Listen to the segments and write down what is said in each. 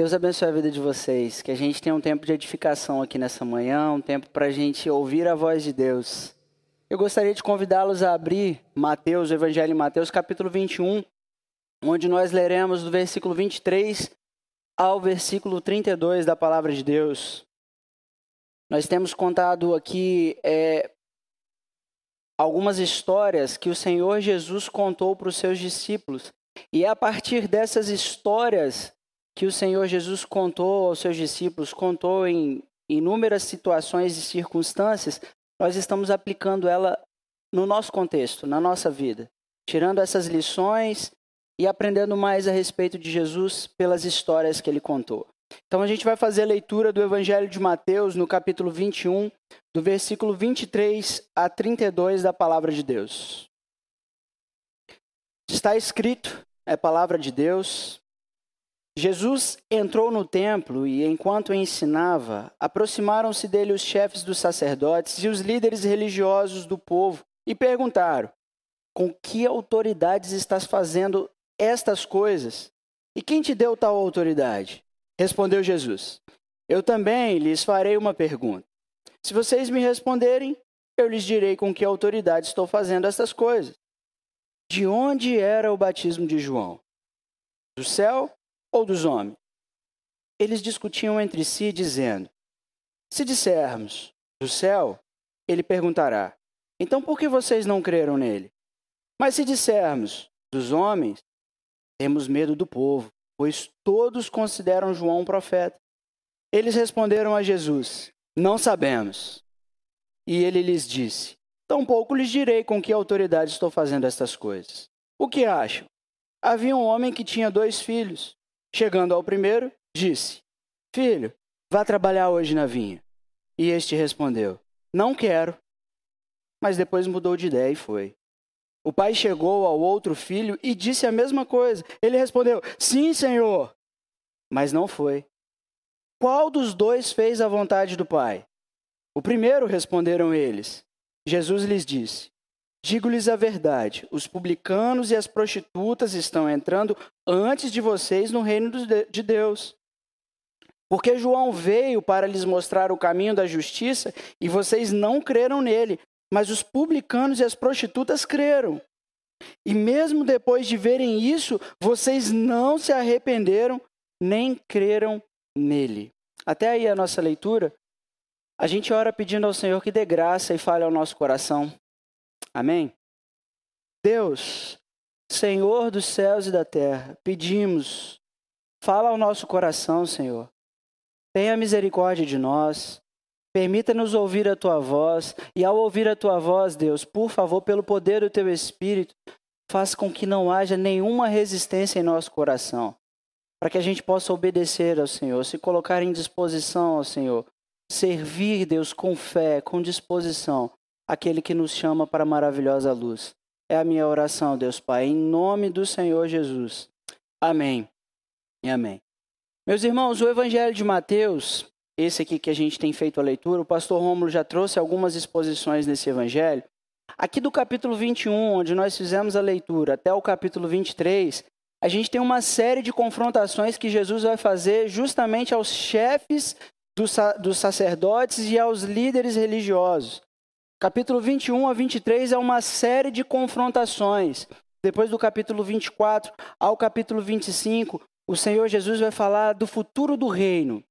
Deus abençoe a vida de vocês. Que a gente tenha um tempo de edificação aqui nessa manhã, um tempo para a gente ouvir a voz de Deus. Eu gostaria de convidá-los a abrir Mateus, o Evangelho de Mateus, capítulo 21, onde nós leremos do versículo 23 ao versículo 32 da palavra de Deus. Nós temos contado aqui é, algumas histórias que o Senhor Jesus contou para os seus discípulos. E é a partir dessas histórias que o Senhor Jesus contou aos seus discípulos, contou em inúmeras situações e circunstâncias, nós estamos aplicando ela no nosso contexto, na nossa vida, tirando essas lições e aprendendo mais a respeito de Jesus pelas histórias que ele contou. Então a gente vai fazer a leitura do Evangelho de Mateus no capítulo 21, do versículo 23 a 32 da palavra de Deus. Está escrito, é palavra de Deus. Jesus entrou no templo e, enquanto ensinava, aproximaram-se dele os chefes dos sacerdotes e os líderes religiosos do povo e perguntaram: Com que autoridades estás fazendo estas coisas? E quem te deu tal autoridade? Respondeu Jesus: Eu também lhes farei uma pergunta. Se vocês me responderem, eu lhes direi com que autoridade estou fazendo estas coisas. De onde era o batismo de João? Do céu ou dos homens? Eles discutiam entre si, dizendo: Se dissermos do céu, ele perguntará: Então por que vocês não creram nele? Mas se dissermos dos homens, temos medo do povo, pois todos consideram João um profeta. Eles responderam a Jesus: Não sabemos. E ele lhes disse: Tampouco lhes direi com que autoridade estou fazendo estas coisas. O que acham? Havia um homem que tinha dois filhos. Chegando ao primeiro, disse: Filho, vá trabalhar hoje na vinha. E este respondeu: Não quero. Mas depois mudou de ideia e foi. O pai chegou ao outro filho e disse a mesma coisa. Ele respondeu: Sim, senhor. Mas não foi. Qual dos dois fez a vontade do pai? O primeiro, responderam eles. Jesus lhes disse: Digo-lhes a verdade: os publicanos e as prostitutas estão entrando antes de vocês no reino de Deus. Porque João veio para lhes mostrar o caminho da justiça e vocês não creram nele, mas os publicanos e as prostitutas creram. E mesmo depois de verem isso, vocês não se arrependeram nem creram nele. Até aí a nossa leitura. A gente ora pedindo ao Senhor que dê graça e fale ao nosso coração. Amém? Deus, Senhor dos céus e da terra, pedimos, fala ao nosso coração, Senhor. Tenha misericórdia de nós. Permita-nos ouvir a tua voz, e ao ouvir a tua voz, Deus, por favor, pelo poder do teu Espírito, faça com que não haja nenhuma resistência em nosso coração, para que a gente possa obedecer ao Senhor, se colocar em disposição ao Senhor, servir, Deus, com fé, com disposição, aquele que nos chama para a maravilhosa luz. É a minha oração, Deus Pai, em nome do Senhor Jesus. Amém e amém. Meus irmãos, o Evangelho de Mateus esse aqui que a gente tem feito a leitura, o pastor Rômulo já trouxe algumas exposições nesse evangelho. Aqui do capítulo 21, onde nós fizemos a leitura, até o capítulo 23, a gente tem uma série de confrontações que Jesus vai fazer justamente aos chefes dos, dos sacerdotes e aos líderes religiosos. Capítulo 21 a 23 é uma série de confrontações. Depois do capítulo 24 ao capítulo 25, o Senhor Jesus vai falar do futuro do reino.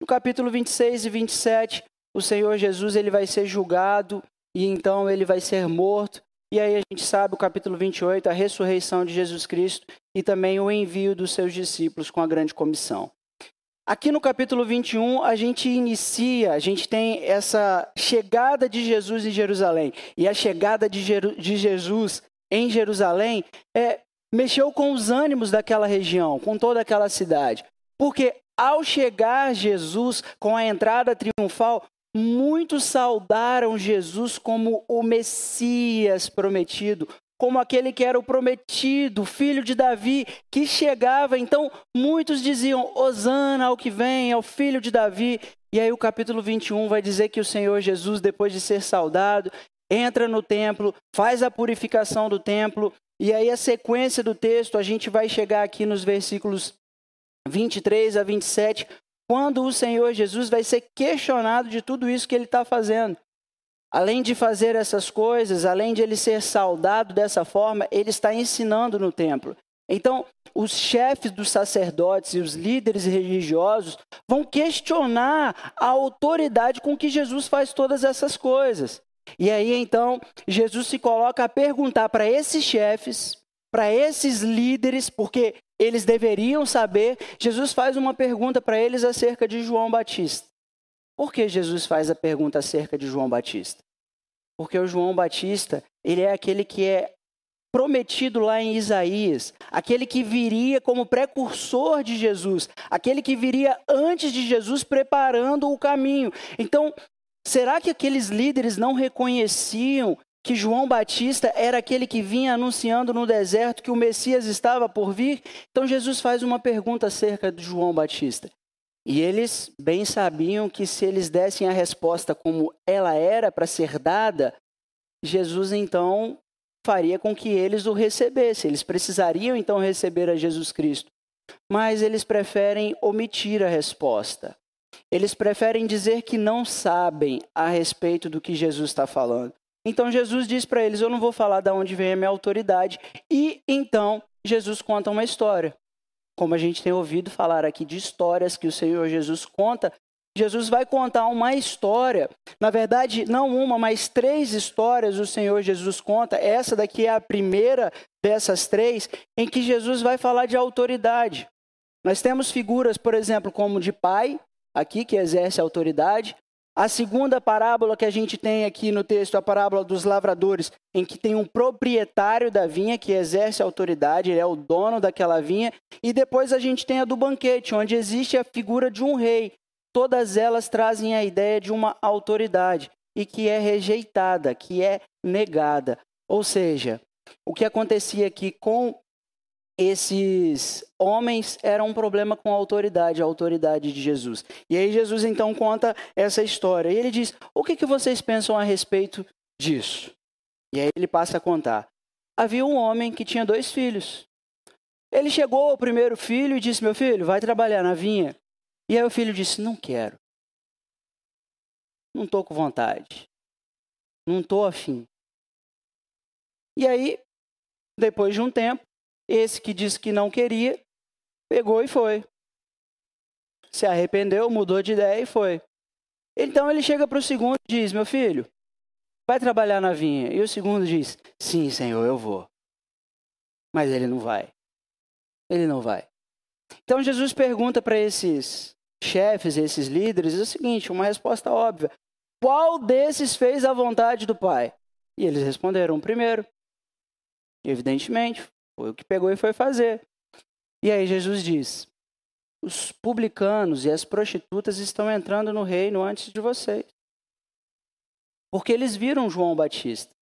No capítulo 26 e 27, o Senhor Jesus ele vai ser julgado e então ele vai ser morto. E aí a gente sabe o capítulo 28, a ressurreição de Jesus Cristo e também o envio dos seus discípulos com a grande comissão. Aqui no capítulo 21, a gente inicia, a gente tem essa chegada de Jesus em Jerusalém. E a chegada de, Jeru de Jesus em Jerusalém é, mexeu com os ânimos daquela região, com toda aquela cidade. Porque ao chegar Jesus com a entrada triunfal, muitos saudaram Jesus como o Messias prometido, como aquele que era o prometido, filho de Davi, que chegava. Então, muitos diziam: Hosana ao que vem, ao filho de Davi. E aí, o capítulo 21 vai dizer que o Senhor Jesus, depois de ser saudado, entra no templo, faz a purificação do templo. E aí, a sequência do texto, a gente vai chegar aqui nos versículos 23 a 27, quando o Senhor Jesus vai ser questionado de tudo isso que ele está fazendo. Além de fazer essas coisas, além de ele ser saudado dessa forma, ele está ensinando no templo. Então, os chefes dos sacerdotes e os líderes religiosos vão questionar a autoridade com que Jesus faz todas essas coisas. E aí então, Jesus se coloca a perguntar para esses chefes, para esses líderes, porque eles deveriam saber. Jesus faz uma pergunta para eles acerca de João Batista. Por que Jesus faz a pergunta acerca de João Batista? Porque o João Batista, ele é aquele que é prometido lá em Isaías, aquele que viria como precursor de Jesus, aquele que viria antes de Jesus preparando o caminho. Então, será que aqueles líderes não reconheciam que João Batista era aquele que vinha anunciando no deserto que o Messias estava por vir? Então Jesus faz uma pergunta acerca de João Batista. E eles bem sabiam que se eles dessem a resposta como ela era para ser dada, Jesus então faria com que eles o recebessem. Eles precisariam então receber a Jesus Cristo. Mas eles preferem omitir a resposta. Eles preferem dizer que não sabem a respeito do que Jesus está falando. Então Jesus diz para eles: Eu não vou falar de onde vem a minha autoridade. E então Jesus conta uma história. Como a gente tem ouvido falar aqui de histórias que o Senhor Jesus conta, Jesus vai contar uma história. Na verdade, não uma, mas três histórias o Senhor Jesus conta. Essa daqui é a primeira dessas três, em que Jesus vai falar de autoridade. Nós temos figuras, por exemplo, como de pai, aqui que exerce autoridade. A segunda parábola que a gente tem aqui no texto, a parábola dos lavradores, em que tem um proprietário da vinha que exerce autoridade, ele é o dono daquela vinha. E depois a gente tem a do banquete, onde existe a figura de um rei. Todas elas trazem a ideia de uma autoridade e que é rejeitada, que é negada. Ou seja, o que acontecia aqui com esses homens era um problema com a autoridade, a autoridade de Jesus. E aí Jesus então conta essa história. E ele diz: O que, que vocês pensam a respeito disso? E aí ele passa a contar. Havia um homem que tinha dois filhos. Ele chegou ao primeiro filho e disse: Meu filho, vai trabalhar na vinha. E aí o filho disse: Não quero. Não estou com vontade. Não estou afim. E aí, depois de um tempo, esse que disse que não queria, pegou e foi. Se arrependeu, mudou de ideia e foi. Então ele chega para o segundo e diz: Meu filho, vai trabalhar na vinha. E o segundo diz: Sim, senhor, eu vou. Mas ele não vai. Ele não vai. Então Jesus pergunta para esses chefes, esses líderes, o seguinte: uma resposta óbvia. Qual desses fez a vontade do Pai? E eles responderam: primeiro. Evidentemente, foi o que pegou e foi fazer. E aí Jesus diz: os publicanos e as prostitutas estão entrando no reino antes de vocês. Porque eles viram João Batista.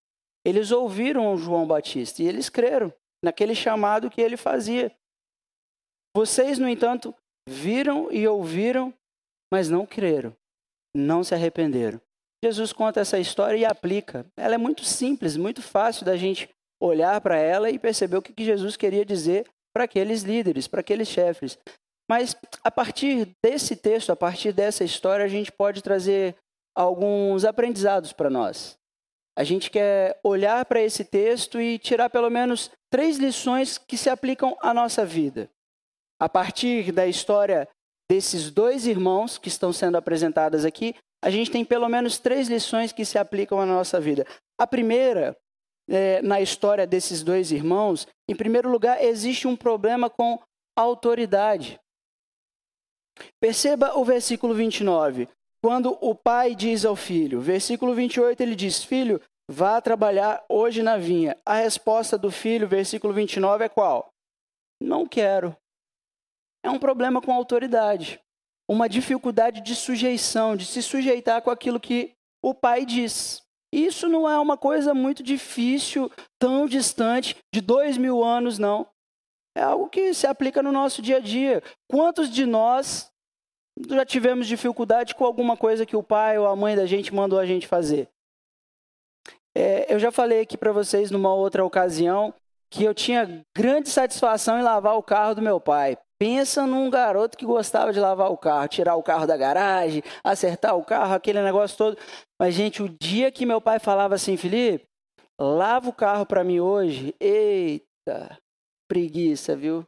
Eles ouviram João Batista e eles creram naquele chamado que ele fazia. Vocês, no entanto, viram e ouviram, mas não creram, não se arrependeram. Jesus conta essa história e aplica. Ela é muito simples, muito fácil da gente olhar para ela e perceber o que Jesus queria dizer para aqueles líderes, para aqueles chefes. Mas a partir desse texto, a partir dessa história, a gente pode trazer alguns aprendizados para nós. A gente quer olhar para esse texto e tirar pelo menos três lições que se aplicam à nossa vida. A partir da história desses dois irmãos que estão sendo apresentadas aqui, a gente tem pelo menos três lições que se aplicam à nossa vida. A primeira é, na história desses dois irmãos, em primeiro lugar, existe um problema com autoridade. Perceba o versículo 29. Quando o pai diz ao filho, versículo 28, ele diz: Filho, vá trabalhar hoje na vinha. A resposta do filho, versículo 29, é qual? Não quero. É um problema com autoridade. Uma dificuldade de sujeição, de se sujeitar com aquilo que o pai diz. Isso não é uma coisa muito difícil, tão distante, de dois mil anos, não. É algo que se aplica no nosso dia a dia. Quantos de nós já tivemos dificuldade com alguma coisa que o pai ou a mãe da gente mandou a gente fazer? É, eu já falei aqui para vocês numa outra ocasião que eu tinha grande satisfação em lavar o carro do meu pai. Pensa num garoto que gostava de lavar o carro, tirar o carro da garagem, acertar o carro, aquele negócio todo. Mas, gente, o dia que meu pai falava assim, Felipe, lava o carro para mim hoje, eita, preguiça, viu?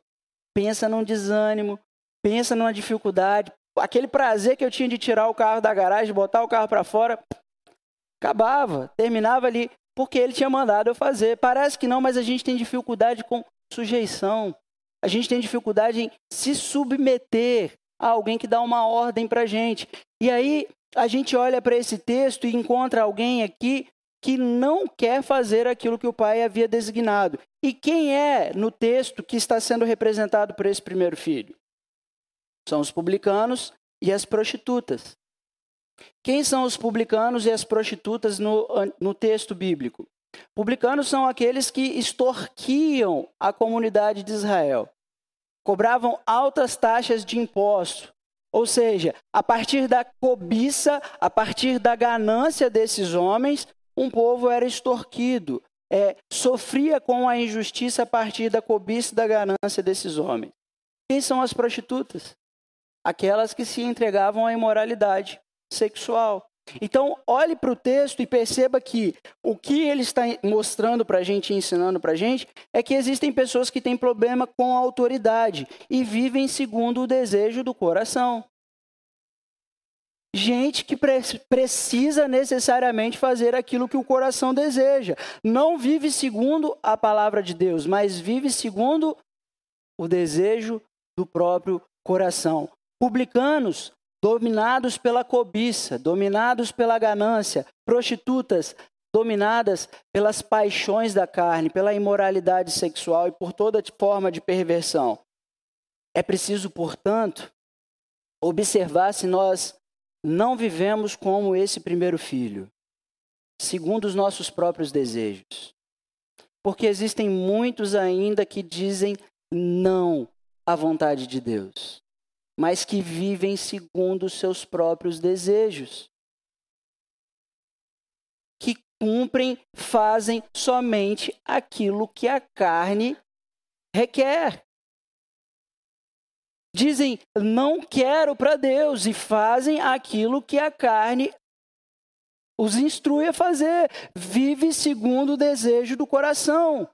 Pensa num desânimo, pensa numa dificuldade. Aquele prazer que eu tinha de tirar o carro da garagem, botar o carro para fora, acabava, terminava ali, porque ele tinha mandado eu fazer. Parece que não, mas a gente tem dificuldade com sujeição. A gente tem dificuldade em se submeter a alguém que dá uma ordem para a gente. E aí a gente olha para esse texto e encontra alguém aqui que não quer fazer aquilo que o pai havia designado. E quem é no texto que está sendo representado por esse primeiro filho? São os publicanos e as prostitutas. Quem são os publicanos e as prostitutas no, no texto bíblico? Publicanos são aqueles que extorquiam a comunidade de Israel, cobravam altas taxas de imposto. Ou seja, a partir da cobiça, a partir da ganância desses homens, um povo era extorquido, é, sofria com a injustiça a partir da cobiça e da ganância desses homens. Quem são as prostitutas? Aquelas que se entregavam à imoralidade sexual. Então, olhe para o texto e perceba que o que ele está mostrando para a gente, ensinando para a gente, é que existem pessoas que têm problema com a autoridade e vivem segundo o desejo do coração. Gente que pre precisa necessariamente fazer aquilo que o coração deseja. Não vive segundo a palavra de Deus, mas vive segundo o desejo do próprio coração. Publicanos dominados pela cobiça, dominados pela ganância, prostitutas dominadas pelas paixões da carne, pela imoralidade sexual e por toda forma de perversão. É preciso, portanto, observar se nós não vivemos como esse primeiro filho, segundo os nossos próprios desejos. Porque existem muitos ainda que dizem não à vontade de Deus mas que vivem segundo os seus próprios desejos. Que cumprem, fazem somente aquilo que a carne requer. Dizem, não quero para Deus, e fazem aquilo que a carne os instrui a fazer. Vive segundo o desejo do coração.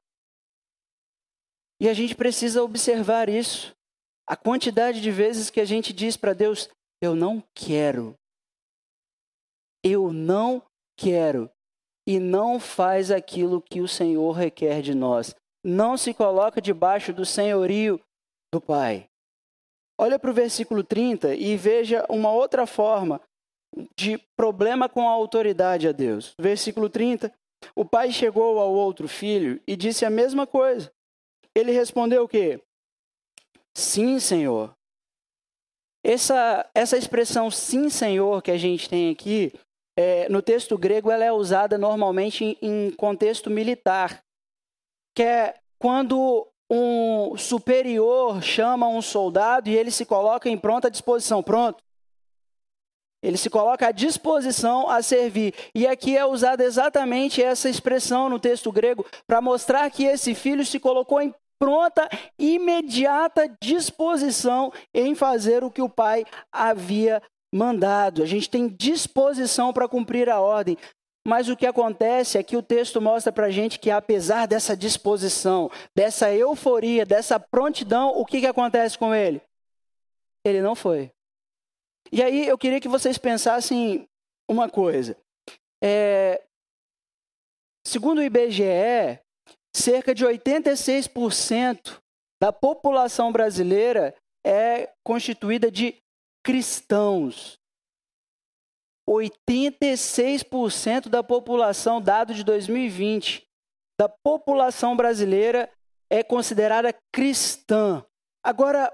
E a gente precisa observar isso. A quantidade de vezes que a gente diz para Deus: Eu não quero. Eu não quero. E não faz aquilo que o Senhor requer de nós. Não se coloca debaixo do senhorio do Pai. Olha para o versículo 30 e veja uma outra forma de problema com a autoridade a Deus. Versículo 30. O pai chegou ao outro filho e disse a mesma coisa. Ele respondeu o quê? Sim, Senhor. Essa, essa expressão sim, Senhor, que a gente tem aqui, é, no texto grego, ela é usada normalmente em, em contexto militar, que é quando um superior chama um soldado e ele se coloca em pronta disposição. Pronto. Ele se coloca à disposição a servir. E aqui é usada exatamente essa expressão no texto grego para mostrar que esse filho se colocou em pronta, imediata disposição em fazer o que o pai havia mandado. A gente tem disposição para cumprir a ordem. Mas o que acontece é que o texto mostra para a gente que, apesar dessa disposição, dessa euforia, dessa prontidão, o que, que acontece com ele? Ele não foi. E aí eu queria que vocês pensassem uma coisa. É, segundo o IBGE, cerca de 86% da população brasileira é constituída de cristãos. 86% da população, dado de 2020, da população brasileira é considerada cristã. Agora,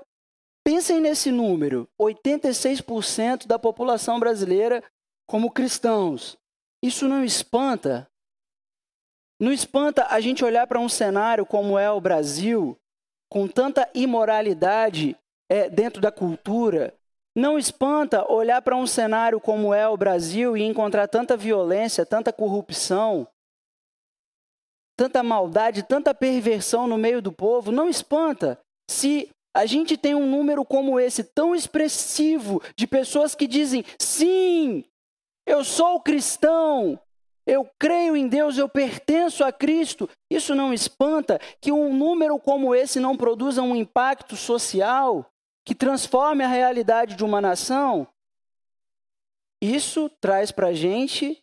pensem nesse número: 86% da população brasileira como cristãos. Isso não espanta? Não espanta a gente olhar para um cenário como é o Brasil, com tanta imoralidade é, dentro da cultura. Não espanta olhar para um cenário como é o Brasil e encontrar tanta violência, tanta corrupção, tanta maldade, tanta perversão no meio do povo. Não espanta se a gente tem um número como esse, tão expressivo, de pessoas que dizem: sim, eu sou cristão, eu creio em Deus, eu pertenço a Cristo. Isso não espanta que um número como esse não produza um impacto social que transforme a realidade de uma nação? Isso traz para a gente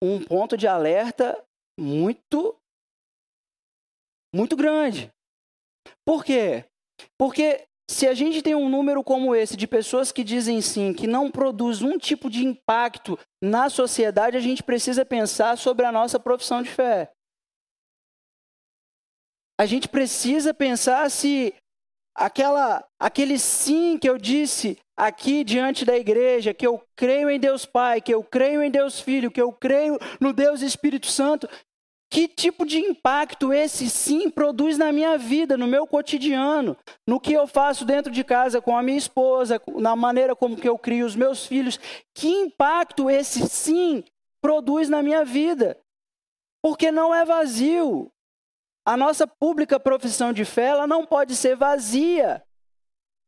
um ponto de alerta muito, muito grande. Por quê? Porque se a gente tem um número como esse de pessoas que dizem sim, que não produz um tipo de impacto na sociedade, a gente precisa pensar sobre a nossa profissão de fé. A gente precisa pensar se aquela, aquele sim que eu disse aqui diante da igreja, que eu creio em Deus Pai, que eu creio em Deus Filho, que eu creio no Deus Espírito Santo, que tipo de impacto esse sim produz na minha vida, no meu cotidiano, no que eu faço dentro de casa com a minha esposa, na maneira como que eu crio os meus filhos? Que impacto esse sim produz na minha vida? Porque não é vazio. A nossa pública profissão de fé, ela não pode ser vazia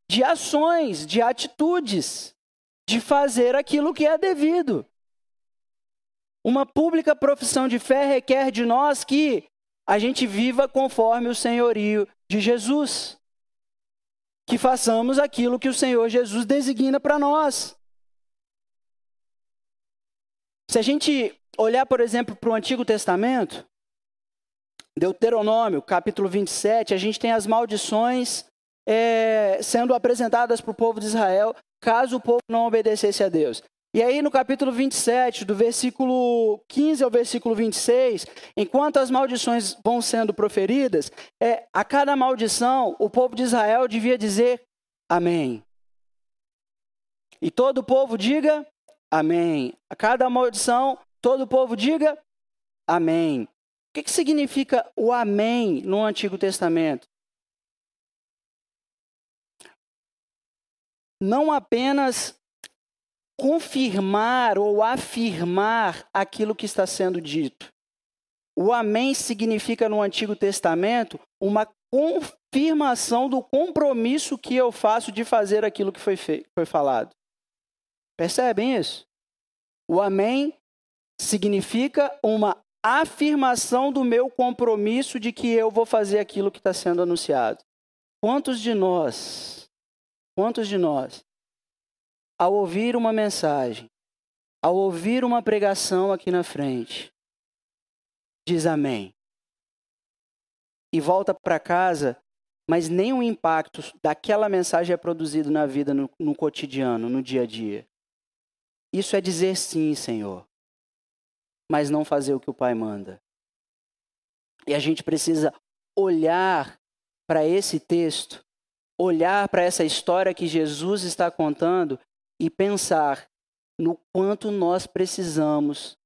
de ações, de atitudes, de fazer aquilo que é devido. Uma pública profissão de fé requer de nós que a gente viva conforme o senhorio de Jesus. Que façamos aquilo que o Senhor Jesus designa para nós. Se a gente olhar, por exemplo, para o Antigo Testamento, Deuteronômio, capítulo 27, a gente tem as maldições é, sendo apresentadas para o povo de Israel, caso o povo não obedecesse a Deus. E aí, no capítulo 27, do versículo 15 ao versículo 26, enquanto as maldições vão sendo proferidas, é, a cada maldição, o povo de Israel devia dizer amém. E todo o povo diga amém. A cada maldição, todo o povo diga amém. O que, que significa o amém no Antigo Testamento? Não apenas confirmar ou afirmar aquilo que está sendo dito. O amém significa no Antigo Testamento uma confirmação do compromisso que eu faço de fazer aquilo que foi, feito, foi falado. Percebem isso? O amém significa uma afirmação do meu compromisso de que eu vou fazer aquilo que está sendo anunciado. Quantos de nós, quantos de nós ao ouvir uma mensagem, ao ouvir uma pregação aqui na frente, diz amém. E volta para casa, mas nenhum impacto daquela mensagem é produzido na vida, no, no cotidiano, no dia a dia. Isso é dizer sim, Senhor, mas não fazer o que o Pai manda. E a gente precisa olhar para esse texto, olhar para essa história que Jesus está contando e pensar no quanto nós precisamos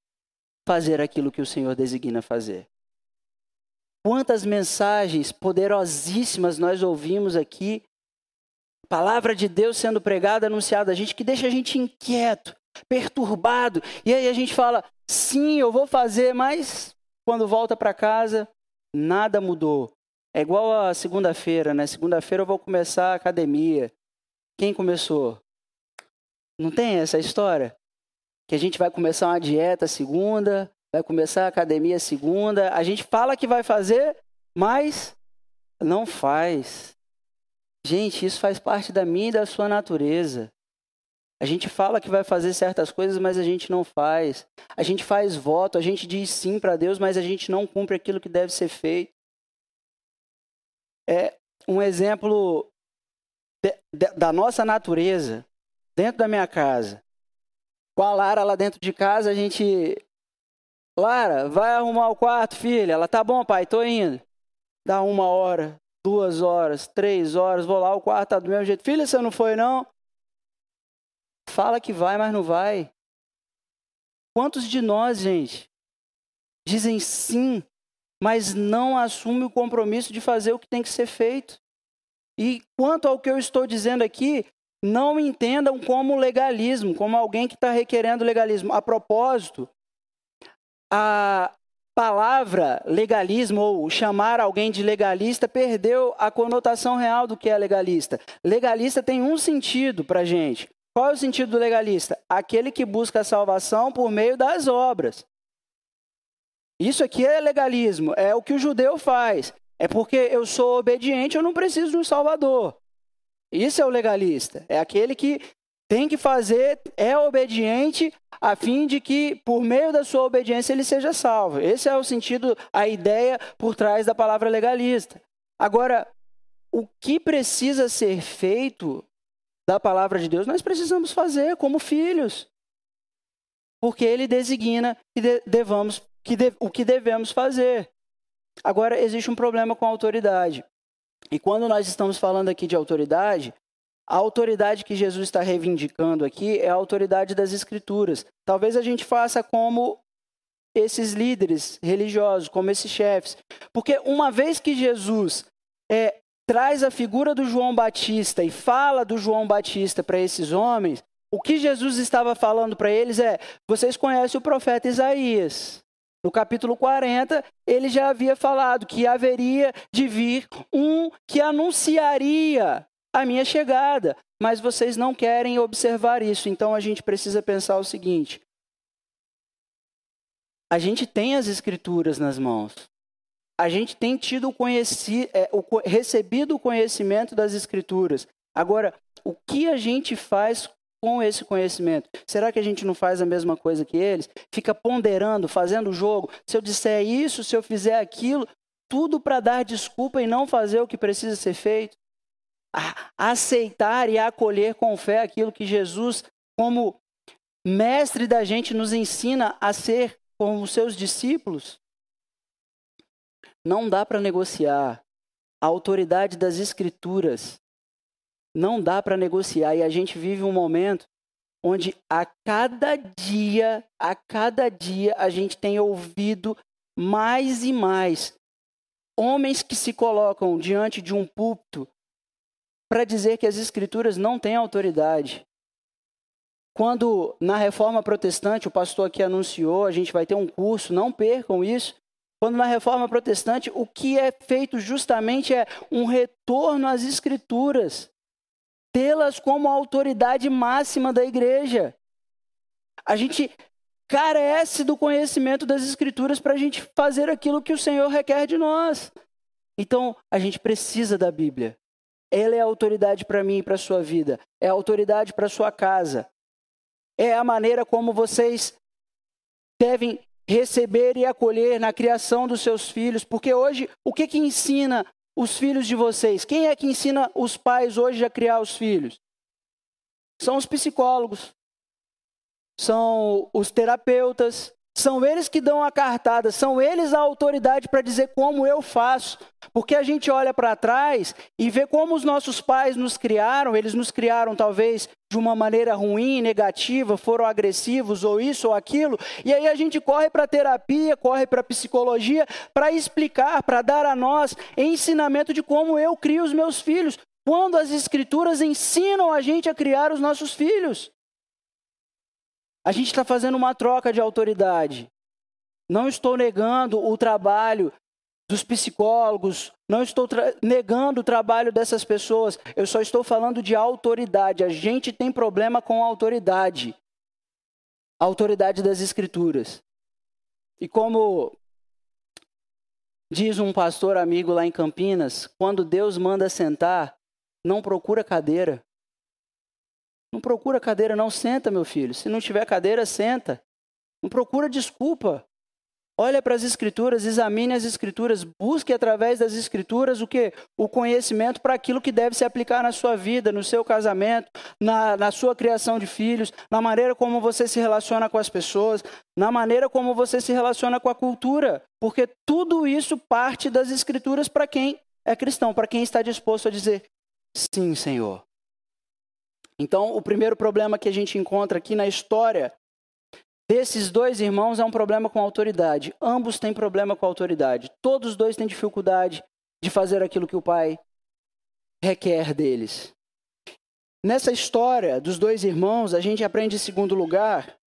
fazer aquilo que o Senhor designa fazer. Quantas mensagens poderosíssimas nós ouvimos aqui, palavra de Deus sendo pregada, anunciada a gente, que deixa a gente inquieto, perturbado, e aí a gente fala, sim, eu vou fazer, mas quando volta para casa, nada mudou. É igual a segunda-feira, né? Segunda-feira eu vou começar a academia. Quem começou? Não tem essa história? Que a gente vai começar uma dieta segunda, vai começar a academia segunda. A gente fala que vai fazer, mas não faz. Gente, isso faz parte da minha e da sua natureza. A gente fala que vai fazer certas coisas, mas a gente não faz. A gente faz voto, a gente diz sim para Deus, mas a gente não cumpre aquilo que deve ser feito. É um exemplo de, de, da nossa natureza dentro da minha casa. Com a Lara lá dentro de casa, a gente. Lara, vai arrumar o quarto, filha. Ela tá bom, pai, tô indo. Dá uma hora, duas horas, três horas, vou lá, o quarto tá do mesmo jeito. Filha, você não foi, não? Fala que vai, mas não vai. Quantos de nós, gente, dizem sim, mas não assumem o compromisso de fazer o que tem que ser feito? E quanto ao que eu estou dizendo aqui, não entendam como legalismo, como alguém que está requerendo legalismo. A propósito, a, palavra legalismo ou chamar alguém de legalista perdeu a conotação real do que é legalista. Legalista tem um sentido para gente. Qual é o sentido do legalista? Aquele que busca a salvação por meio das obras. Isso aqui é legalismo, é o que o judeu faz. É porque eu sou obediente, eu não preciso de um salvador. Isso é o legalista. É aquele que tem que fazer, é obediente, a fim de que, por meio da sua obediência, ele seja salvo. Esse é o sentido, a ideia por trás da palavra legalista. Agora, o que precisa ser feito da palavra de Deus, nós precisamos fazer como filhos. Porque ele designa que devamos, que de, o que devemos fazer. Agora, existe um problema com a autoridade. E quando nós estamos falando aqui de autoridade, a autoridade que Jesus está reivindicando aqui é a autoridade das Escrituras. Talvez a gente faça como esses líderes religiosos, como esses chefes. Porque uma vez que Jesus é, traz a figura do João Batista e fala do João Batista para esses homens, o que Jesus estava falando para eles é: vocês conhecem o profeta Isaías. No capítulo 40, ele já havia falado que haveria de vir um que anunciaria a minha chegada. Mas vocês não querem observar isso, então a gente precisa pensar o seguinte: a gente tem as escrituras nas mãos. A gente tem tido conheci, é, o, recebido o conhecimento das escrituras. Agora, o que a gente faz com esse conhecimento? Será que a gente não faz a mesma coisa que eles? Fica ponderando, fazendo o jogo. Se eu disser isso, se eu fizer aquilo, tudo para dar desculpa e não fazer o que precisa ser feito? aceitar e acolher com fé aquilo que Jesus, como mestre da gente, nos ensina a ser como seus discípulos. Não dá para negociar. A autoridade das Escrituras não dá para negociar. E a gente vive um momento onde a cada dia, a cada dia, a gente tem ouvido mais e mais homens que se colocam diante de um púlpito para dizer que as escrituras não têm autoridade. Quando na reforma protestante, o pastor aqui anunciou, a gente vai ter um curso, não percam isso. Quando na reforma protestante, o que é feito justamente é um retorno às escrituras, tê-las como a autoridade máxima da igreja. A gente carece do conhecimento das escrituras para a gente fazer aquilo que o Senhor requer de nós. Então, a gente precisa da Bíblia. Ela é a autoridade para mim e para a sua vida. É a autoridade para a sua casa. É a maneira como vocês devem receber e acolher na criação dos seus filhos. Porque hoje, o que, que ensina os filhos de vocês? Quem é que ensina os pais hoje a criar os filhos? São os psicólogos, são os terapeutas, são eles que dão a cartada, são eles a autoridade para dizer como eu faço. Porque a gente olha para trás e vê como os nossos pais nos criaram, eles nos criaram talvez de uma maneira ruim, negativa, foram agressivos ou isso ou aquilo, e aí a gente corre para terapia, corre para psicologia para explicar, para dar a nós ensinamento de como eu crio os meus filhos, quando as escrituras ensinam a gente a criar os nossos filhos. A gente está fazendo uma troca de autoridade. Não estou negando o trabalho dos psicólogos, não estou negando o trabalho dessas pessoas, eu só estou falando de autoridade. A gente tem problema com a autoridade. A autoridade das escrituras. E como diz um pastor amigo lá em Campinas, quando Deus manda sentar, não procura cadeira. Não procura cadeira, não. Senta, meu filho. Se não tiver cadeira, senta. Não procura desculpa. Olha para as escrituras, examine as escrituras, busque através das escrituras o que? O conhecimento para aquilo que deve se aplicar na sua vida, no seu casamento, na, na sua criação de filhos, na maneira como você se relaciona com as pessoas, na maneira como você se relaciona com a cultura. Porque tudo isso parte das escrituras para quem é cristão, para quem está disposto a dizer: sim, Senhor. Então, o primeiro problema que a gente encontra aqui na história desses dois irmãos é um problema com autoridade. Ambos têm problema com autoridade. Todos os dois têm dificuldade de fazer aquilo que o pai requer deles. Nessa história dos dois irmãos, a gente aprende em segundo lugar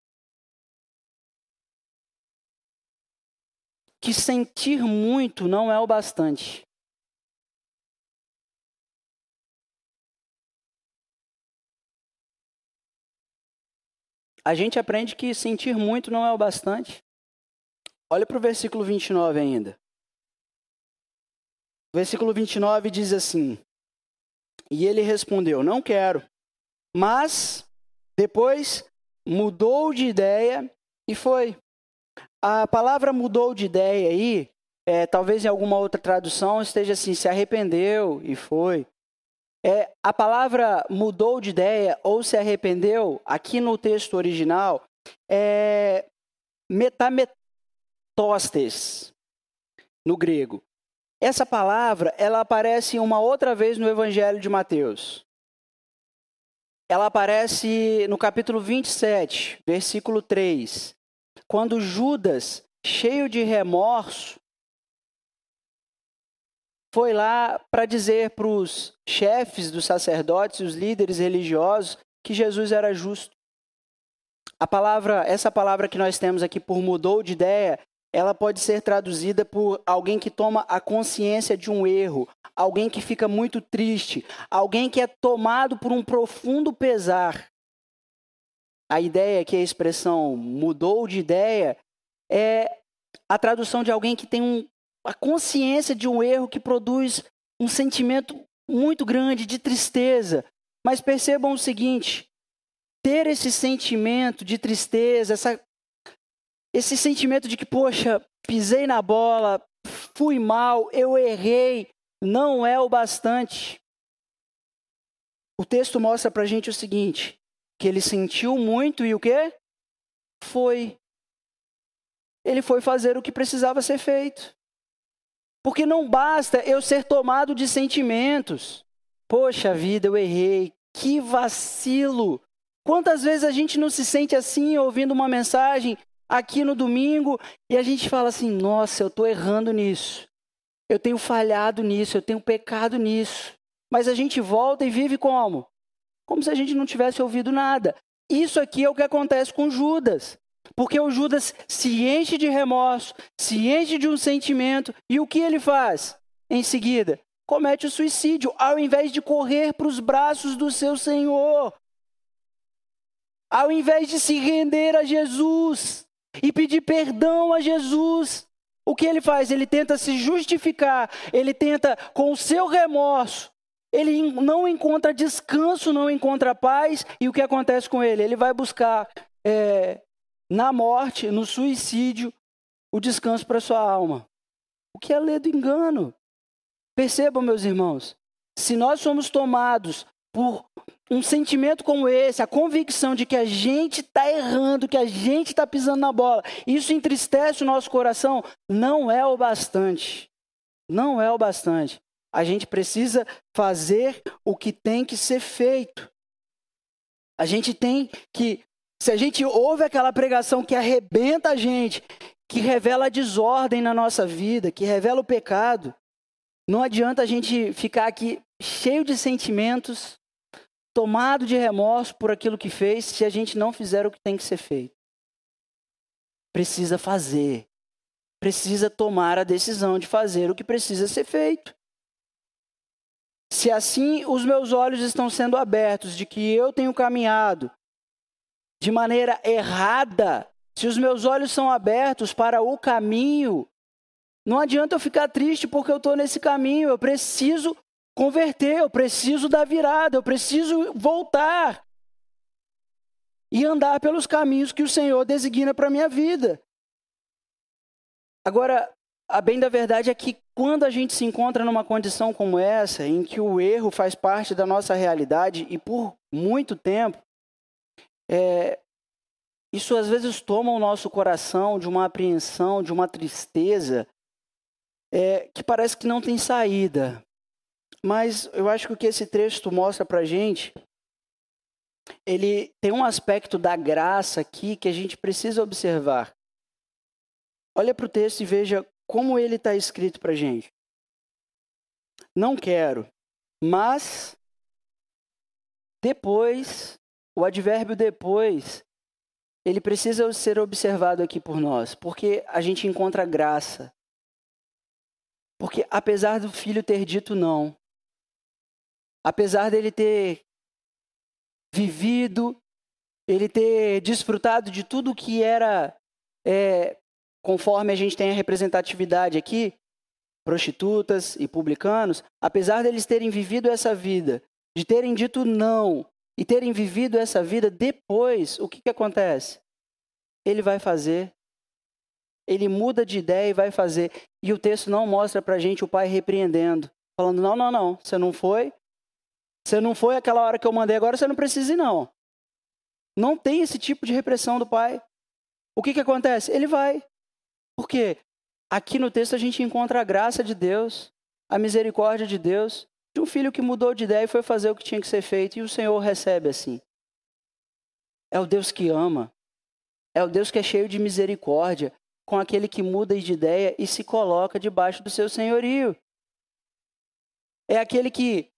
que sentir muito não é o bastante. A gente aprende que sentir muito não é o bastante. Olha para o versículo 29 ainda. O versículo 29 diz assim: E ele respondeu: Não quero. Mas depois mudou de ideia e foi. A palavra mudou de ideia aí, é, talvez em alguma outra tradução esteja assim, se arrependeu e foi. É, a palavra mudou de ideia ou se arrependeu, aqui no texto original, é metametostes, no grego. Essa palavra, ela aparece uma outra vez no Evangelho de Mateus. Ela aparece no capítulo 27, versículo 3 quando Judas, cheio de remorso, foi lá para dizer para os chefes dos sacerdotes, os líderes religiosos, que Jesus era justo. A palavra, essa palavra que nós temos aqui por mudou de ideia, ela pode ser traduzida por alguém que toma a consciência de um erro, alguém que fica muito triste, alguém que é tomado por um profundo pesar a ideia que a expressão mudou de ideia é a tradução de alguém que tem um, a consciência de um erro que produz um sentimento muito grande de tristeza. Mas percebam o seguinte: ter esse sentimento de tristeza, essa, esse sentimento de que, poxa, pisei na bola, fui mal, eu errei, não é o bastante. O texto mostra para a gente o seguinte: que ele sentiu muito e o quê? Foi. Ele foi fazer o que precisava ser feito. Porque não basta eu ser tomado de sentimentos. Poxa vida, eu errei. Que vacilo. Quantas vezes a gente não se sente assim ouvindo uma mensagem aqui no domingo e a gente fala assim: nossa, eu estou errando nisso. Eu tenho falhado nisso, eu tenho pecado nisso. Mas a gente volta e vive como? como se a gente não tivesse ouvido nada. Isso aqui é o que acontece com Judas. Porque o Judas se enche de remorso, se enche de um sentimento, e o que ele faz? Em seguida, comete o suicídio, ao invés de correr para os braços do seu Senhor. Ao invés de se render a Jesus e pedir perdão a Jesus, o que ele faz? Ele tenta se justificar, ele tenta, com o seu remorso, ele não encontra descanso, não encontra paz, e o que acontece com ele? Ele vai buscar é, na morte, no suicídio, o descanso para sua alma. O que é lei do engano? Percebam, meus irmãos, se nós somos tomados por um sentimento como esse, a convicção de que a gente está errando, que a gente está pisando na bola, isso entristece o nosso coração, não é o bastante. Não é o bastante. A gente precisa fazer o que tem que ser feito. A gente tem que, se a gente ouve aquela pregação que arrebenta a gente, que revela a desordem na nossa vida, que revela o pecado, não adianta a gente ficar aqui cheio de sentimentos, tomado de remorso por aquilo que fez, se a gente não fizer o que tem que ser feito. Precisa fazer. Precisa tomar a decisão de fazer o que precisa ser feito. Se assim os meus olhos estão sendo abertos de que eu tenho caminhado de maneira errada, se os meus olhos são abertos para o caminho, não adianta eu ficar triste porque eu estou nesse caminho. Eu preciso converter, eu preciso dar virada, eu preciso voltar e andar pelos caminhos que o Senhor designa para a minha vida. Agora, a bem da verdade é que quando a gente se encontra numa condição como essa, em que o erro faz parte da nossa realidade e por muito tempo, é, isso às vezes toma o nosso coração de uma apreensão, de uma tristeza, é, que parece que não tem saída. Mas eu acho que o que esse texto mostra para gente, ele tem um aspecto da graça aqui que a gente precisa observar. Olha para o texto e veja como ele está escrito para gente. Não quero, mas depois, o advérbio depois, ele precisa ser observado aqui por nós, porque a gente encontra graça. Porque apesar do filho ter dito não, apesar dele ter vivido, ele ter desfrutado de tudo que era, é, conforme a gente tem a representatividade aqui, prostitutas e publicanos, apesar deles terem vivido essa vida, de terem dito não e terem vivido essa vida, depois, o que, que acontece? Ele vai fazer. Ele muda de ideia e vai fazer. E o texto não mostra para a gente o pai repreendendo, falando: não, não, não, você não foi. Você não foi aquela hora que eu mandei, agora você não precisa ir, não. Não tem esse tipo de repressão do pai. O que, que acontece? Ele vai. Por quê? Aqui no texto a gente encontra a graça de Deus, a misericórdia de Deus, de um filho que mudou de ideia e foi fazer o que tinha que ser feito, e o Senhor recebe assim. É o Deus que ama, é o Deus que é cheio de misericórdia com aquele que muda de ideia e se coloca debaixo do seu senhorio. É aquele que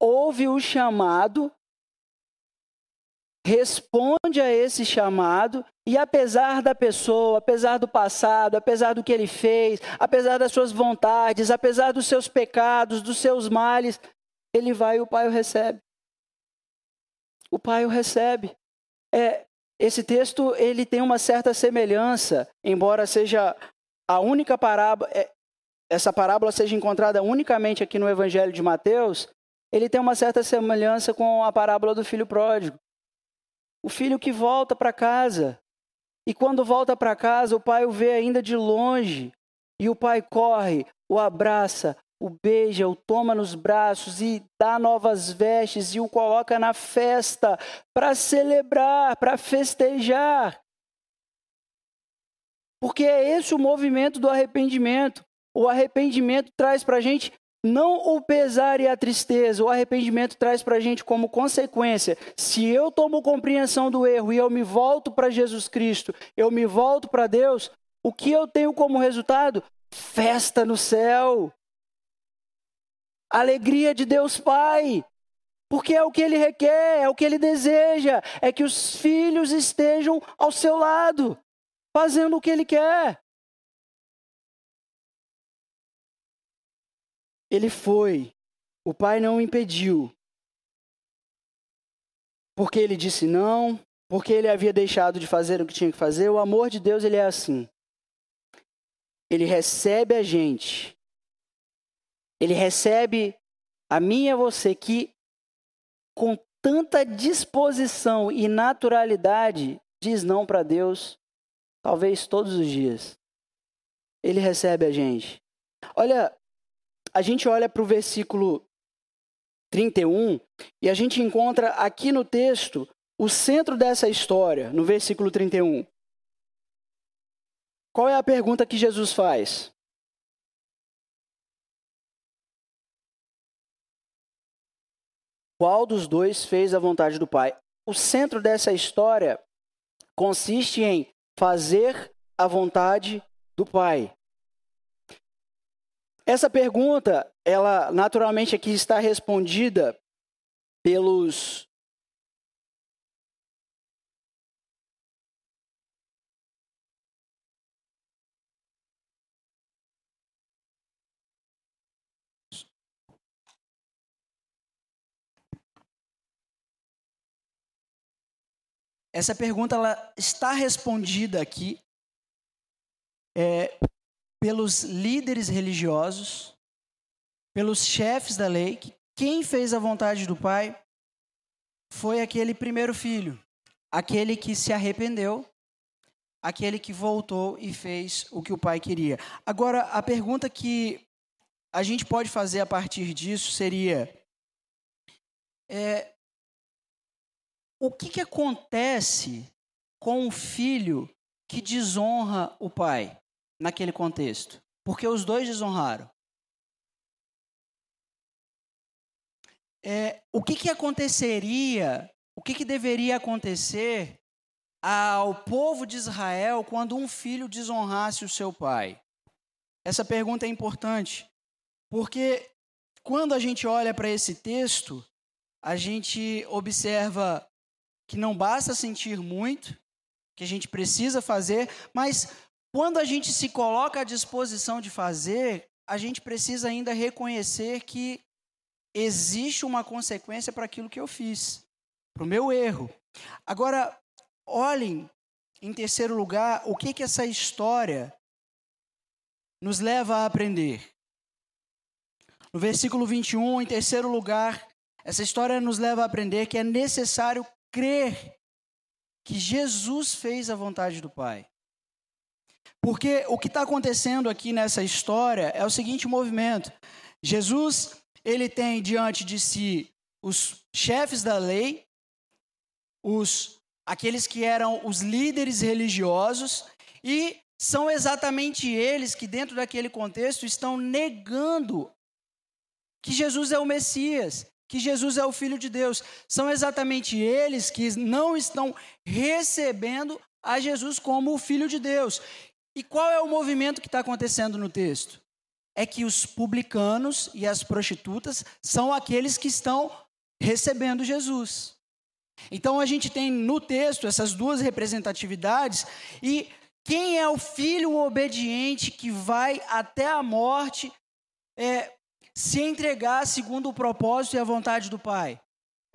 ouve o chamado responde a esse chamado e apesar da pessoa, apesar do passado, apesar do que ele fez, apesar das suas vontades, apesar dos seus pecados, dos seus males, ele vai e o Pai o recebe. O Pai o recebe. É, esse texto ele tem uma certa semelhança, embora seja a única parábola, é, essa parábola seja encontrada unicamente aqui no Evangelho de Mateus, ele tem uma certa semelhança com a parábola do filho pródigo. O filho que volta para casa. E quando volta para casa, o pai o vê ainda de longe. E o pai corre, o abraça, o beija, o toma nos braços e dá novas vestes e o coloca na festa para celebrar, para festejar. Porque é esse o movimento do arrependimento. O arrependimento traz para a gente não o pesar e a tristeza, o arrependimento traz para a gente como consequência. Se eu tomo compreensão do erro e eu me volto para Jesus Cristo, eu me volto para Deus, o que eu tenho como resultado? Festa no céu. Alegria de Deus Pai. Porque é o que ele requer, é o que ele deseja, é que os filhos estejam ao seu lado, fazendo o que ele quer. Ele foi. O pai não o impediu. Porque ele disse não, porque ele havia deixado de fazer o que tinha que fazer. O amor de Deus, ele é assim. Ele recebe a gente. Ele recebe a mim e a você que com tanta disposição e naturalidade diz não para Deus, talvez todos os dias. Ele recebe a gente. Olha, a gente olha para o versículo 31 e a gente encontra aqui no texto o centro dessa história, no versículo 31. Qual é a pergunta que Jesus faz? Qual dos dois fez a vontade do Pai? O centro dessa história consiste em fazer a vontade do Pai. Essa pergunta, ela naturalmente aqui está respondida pelos Essa pergunta ela está respondida aqui é, pelos líderes religiosos, pelos chefes da lei, que quem fez a vontade do Pai foi aquele primeiro filho, aquele que se arrependeu, aquele que voltou e fez o que o Pai queria. Agora, a pergunta que a gente pode fazer a partir disso seria: é, o que, que acontece com um filho que desonra o pai? Naquele contexto? Porque os dois desonraram. É, o que, que aconteceria, o que, que deveria acontecer ao povo de Israel quando um filho desonrasse o seu pai? Essa pergunta é importante, porque quando a gente olha para esse texto, a gente observa que não basta sentir muito, que a gente precisa fazer, mas quando a gente se coloca à disposição de fazer, a gente precisa ainda reconhecer que existe uma consequência para aquilo que eu fiz, para o meu erro. Agora, olhem, em terceiro lugar, o que, que essa história nos leva a aprender. No versículo 21, em terceiro lugar, essa história nos leva a aprender que é necessário crer que Jesus fez a vontade do Pai. Porque o que está acontecendo aqui nessa história é o seguinte movimento: Jesus ele tem diante de si os chefes da lei, os aqueles que eram os líderes religiosos e são exatamente eles que dentro daquele contexto estão negando que Jesus é o Messias, que Jesus é o Filho de Deus. São exatamente eles que não estão recebendo a Jesus como o Filho de Deus. E qual é o movimento que está acontecendo no texto? É que os publicanos e as prostitutas são aqueles que estão recebendo Jesus. Então a gente tem no texto essas duas representatividades e quem é o filho obediente que vai até a morte é, se entregar segundo o propósito e a vontade do Pai?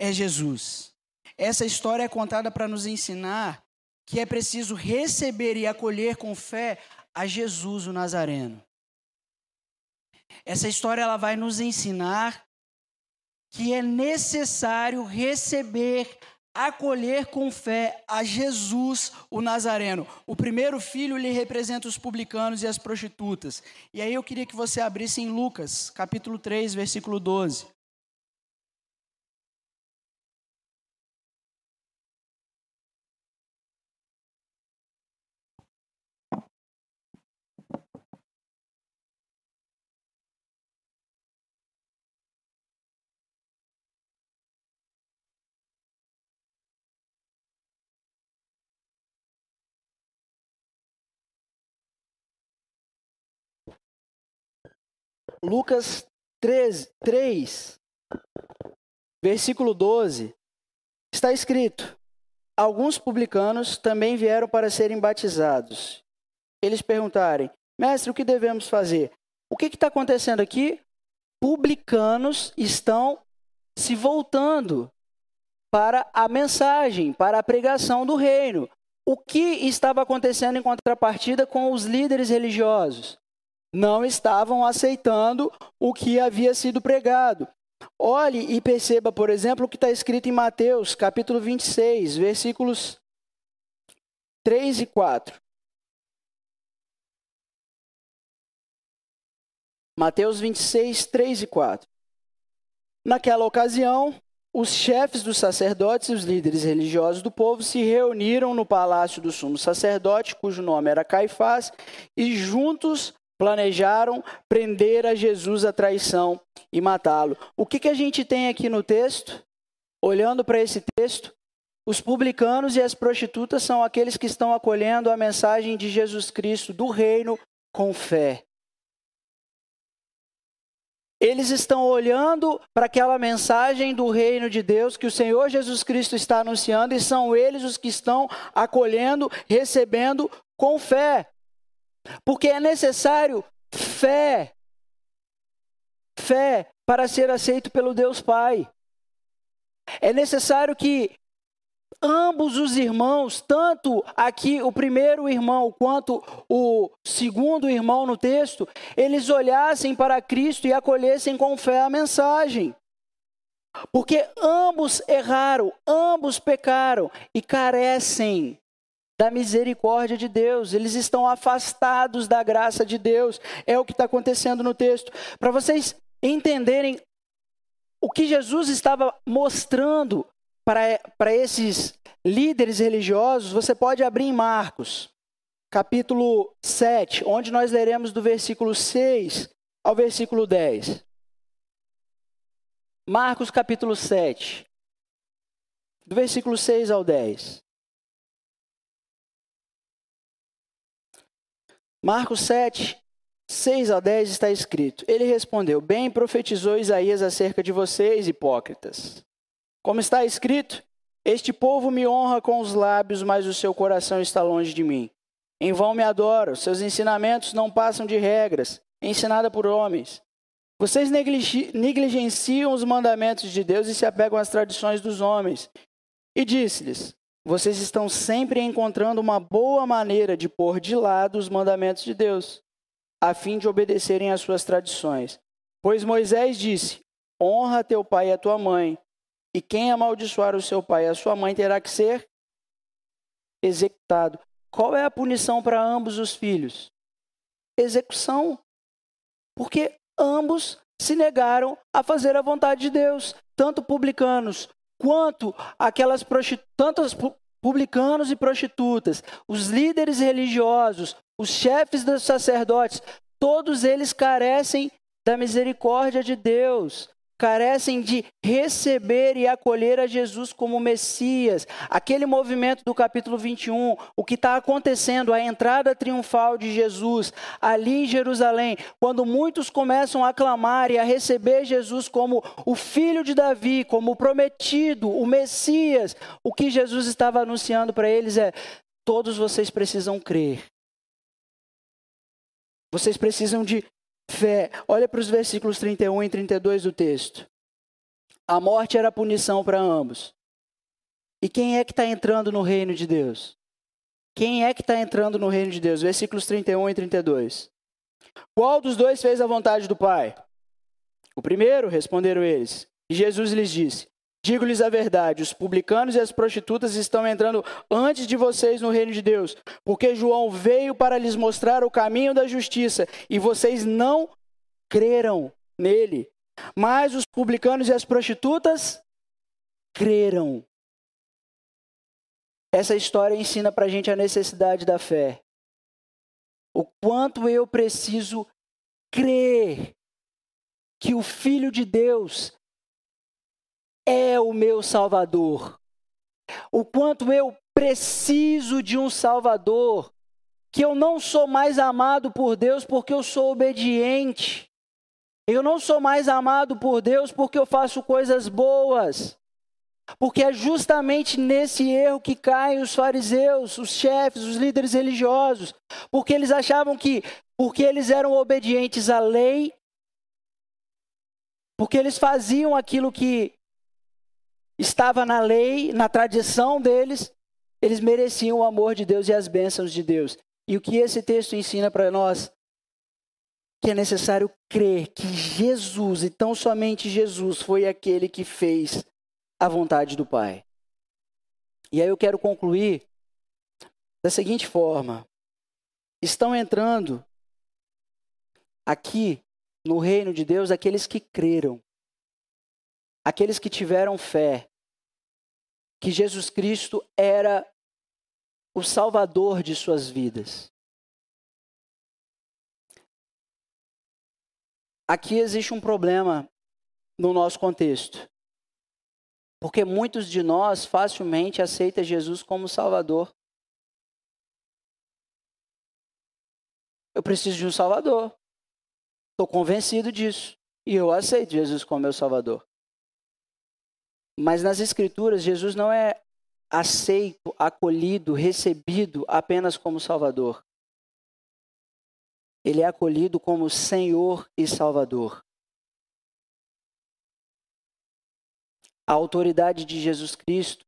É Jesus. Essa história é contada para nos ensinar que é preciso receber e acolher com fé a Jesus o Nazareno. Essa história ela vai nos ensinar que é necessário receber acolher com fé a Jesus o Nazareno. O primeiro filho lhe representa os publicanos e as prostitutas. E aí eu queria que você abrisse em Lucas, capítulo 3, versículo 12. Lucas 3, 3, versículo 12, está escrito: Alguns publicanos também vieram para serem batizados. Eles perguntarem: Mestre, o que devemos fazer? O que está acontecendo aqui? Publicanos estão se voltando para a mensagem, para a pregação do reino. O que estava acontecendo em contrapartida com os líderes religiosos? Não estavam aceitando o que havia sido pregado. Olhe e perceba, por exemplo, o que está escrito em Mateus, capítulo 26, versículos 3 e 4. Mateus 26, 3 e 4. Naquela ocasião, os chefes dos sacerdotes e os líderes religiosos do povo se reuniram no palácio do sumo sacerdote, cujo nome era Caifás, e juntos planejaram prender a Jesus à traição e matá-lo. O que, que a gente tem aqui no texto? Olhando para esse texto, os publicanos e as prostitutas são aqueles que estão acolhendo a mensagem de Jesus Cristo, do reino, com fé. Eles estão olhando para aquela mensagem do reino de Deus que o Senhor Jesus Cristo está anunciando e são eles os que estão acolhendo, recebendo com fé. Porque é necessário fé. Fé para ser aceito pelo Deus Pai. É necessário que ambos os irmãos, tanto aqui o primeiro irmão quanto o segundo irmão no texto, eles olhassem para Cristo e acolhessem com fé a mensagem. Porque ambos erraram, ambos pecaram e carecem da misericórdia de Deus, eles estão afastados da graça de Deus, é o que está acontecendo no texto. Para vocês entenderem o que Jesus estava mostrando para, esses líderes religiosos, você pode abrir em Marcos, capítulo 7, onde nós leremos do versículo 6 ao versículo 10. Marcos, capítulo 7, do versículo 6 ao 10. Marcos 7, 6 a 10 está escrito: Ele respondeu: Bem profetizou Isaías acerca de vocês, hipócritas. Como está escrito: Este povo me honra com os lábios, mas o seu coração está longe de mim. Em vão me adoram, seus ensinamentos não passam de regras, ensinada por homens. Vocês negligenciam os mandamentos de Deus e se apegam às tradições dos homens. E disse-lhes: Vocês estão sempre encontrando uma boa maneira de pôr de lado os mandamentos de Deus, a fim de obedecerem às suas tradições. Pois Moisés disse: Honra teu pai e a tua mãe, e quem amaldiçoar o seu pai e a sua mãe terá que ser executado. Qual é a punição para ambos os filhos? Execução. Porque ambos se negaram a fazer a vontade de Deus, tanto publicanos quanto aquelas tantos publicanos e prostitutas, os líderes religiosos, os chefes dos sacerdotes, todos eles carecem da misericórdia de Deus carecem de receber e acolher a Jesus como Messias. Aquele movimento do capítulo 21, o que está acontecendo, a entrada triunfal de Jesus ali em Jerusalém, quando muitos começam a clamar e a receber Jesus como o filho de Davi, como o prometido, o Messias, o que Jesus estava anunciando para eles é: todos vocês precisam crer. Vocês precisam de fé. Olha para os versículos 31 e 32 do texto. A morte era punição para ambos. E quem é que está entrando no reino de Deus? Quem é que está entrando no reino de Deus? Versículos 31 e 32. Qual dos dois fez a vontade do Pai? O primeiro, responderam eles. E Jesus lhes disse: Digo-lhes a verdade: os publicanos e as prostitutas estão entrando antes de vocês no reino de Deus, porque João veio para lhes mostrar o caminho da justiça e vocês não creram nele. Mas os publicanos e as prostitutas creram. Essa história ensina para a gente a necessidade da fé. O quanto eu preciso crer que o Filho de Deus é o meu Salvador. O quanto eu preciso de um Salvador. Que eu não sou mais amado por Deus porque eu sou obediente. Eu não sou mais amado por Deus porque eu faço coisas boas. Porque é justamente nesse erro que caem os fariseus, os chefes, os líderes religiosos. Porque eles achavam que, porque eles eram obedientes à lei, porque eles faziam aquilo que estava na lei, na tradição deles, eles mereciam o amor de Deus e as bênçãos de Deus. E o que esse texto ensina para nós? Que é necessário crer que Jesus, e tão somente Jesus, foi aquele que fez a vontade do Pai. E aí eu quero concluir da seguinte forma: estão entrando aqui no reino de Deus aqueles que creram, aqueles que tiveram fé, que Jesus Cristo era o Salvador de suas vidas. Aqui existe um problema no nosso contexto. Porque muitos de nós facilmente aceitam Jesus como Salvador. Eu preciso de um Salvador. Estou convencido disso. E eu aceito Jesus como meu Salvador. Mas nas Escrituras, Jesus não é aceito, acolhido, recebido apenas como Salvador. Ele é acolhido como Senhor e Salvador. A autoridade de Jesus Cristo,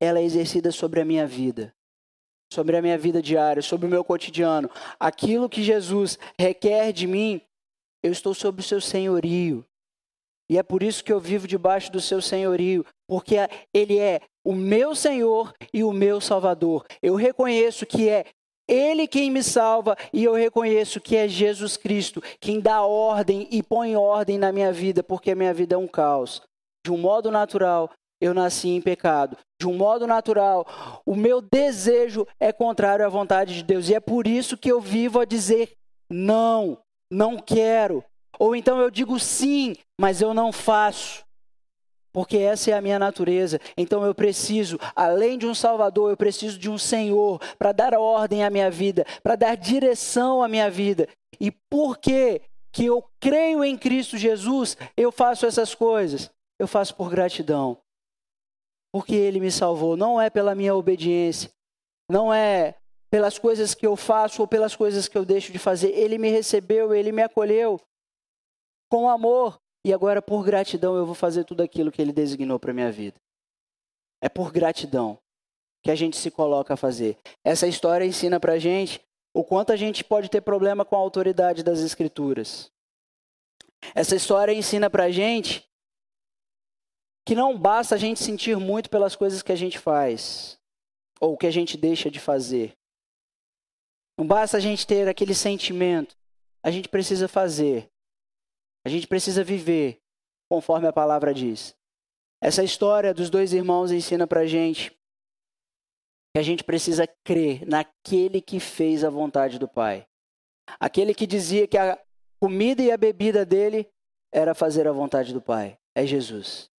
ela é exercida sobre a minha vida, sobre a minha vida diária, sobre o meu cotidiano. Aquilo que Jesus requer de mim, eu estou sob o seu senhorio. E é por isso que eu vivo debaixo do seu senhorio, porque ele é o meu Senhor e o meu Salvador. Eu reconheço que é ele quem me salva e eu reconheço que é Jesus Cristo quem dá ordem e põe ordem na minha vida, porque a minha vida é um caos. De um modo natural, eu nasci em pecado. De um modo natural, o meu desejo é contrário à vontade de Deus. E é por isso que eu vivo a dizer não, não quero, ou então eu digo sim, mas eu não faço. Porque essa é a minha natureza. Então eu preciso, além de um Salvador, eu preciso de um Senhor para dar ordem à minha vida, para dar direção à minha vida. E por que que eu creio em Cristo Jesus, eu faço essas coisas? Eu faço por gratidão. porque Ele me salvou, não é pela minha obediência, não é pelas coisas que eu faço ou pelas coisas que eu deixo de fazer. Ele me recebeu, Ele me acolheu com amor e agora por gratidão eu vou fazer tudo aquilo que Ele designou para minha vida. É por gratidão que a gente se coloca a fazer. Essa história ensina para gente o quanto a gente pode ter problema com a autoridade das Escrituras. Essa história ensina para gente que não basta a gente sentir muito pelas coisas que a gente faz ou que a gente deixa de fazer. Não basta a gente ter aquele sentimento. A gente precisa fazer. A gente precisa viver conforme a palavra diz. Essa história dos dois irmãos ensina para gente que a gente precisa crer naquele que fez a vontade do Pai. Aquele que dizia que a comida e a bebida dele era fazer a vontade do Pai. É Jesus.